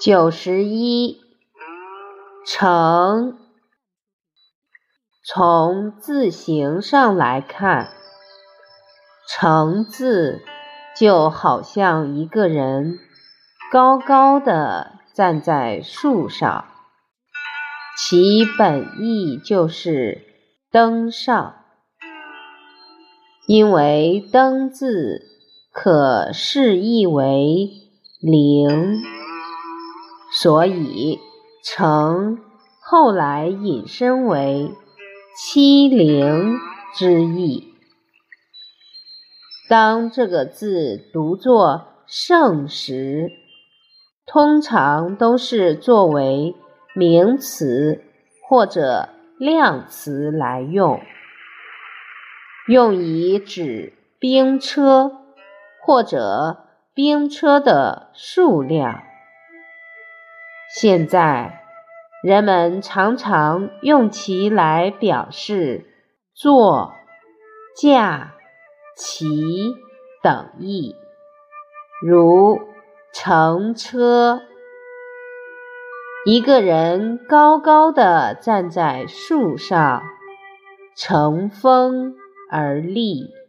九十一，成。从字形上来看，“成”字就好像一个人高高的站在树上，其本意就是登上，因为“登”字可释义为灵。所以，成后来引申为欺凌之意。当这个字读作圣时，通常都是作为名词或者量词来用，用以指兵车或者兵车的数量。现在，人们常常用其来表示坐、驾、骑等意，如乘车。一个人高高的站在树上，乘风而立。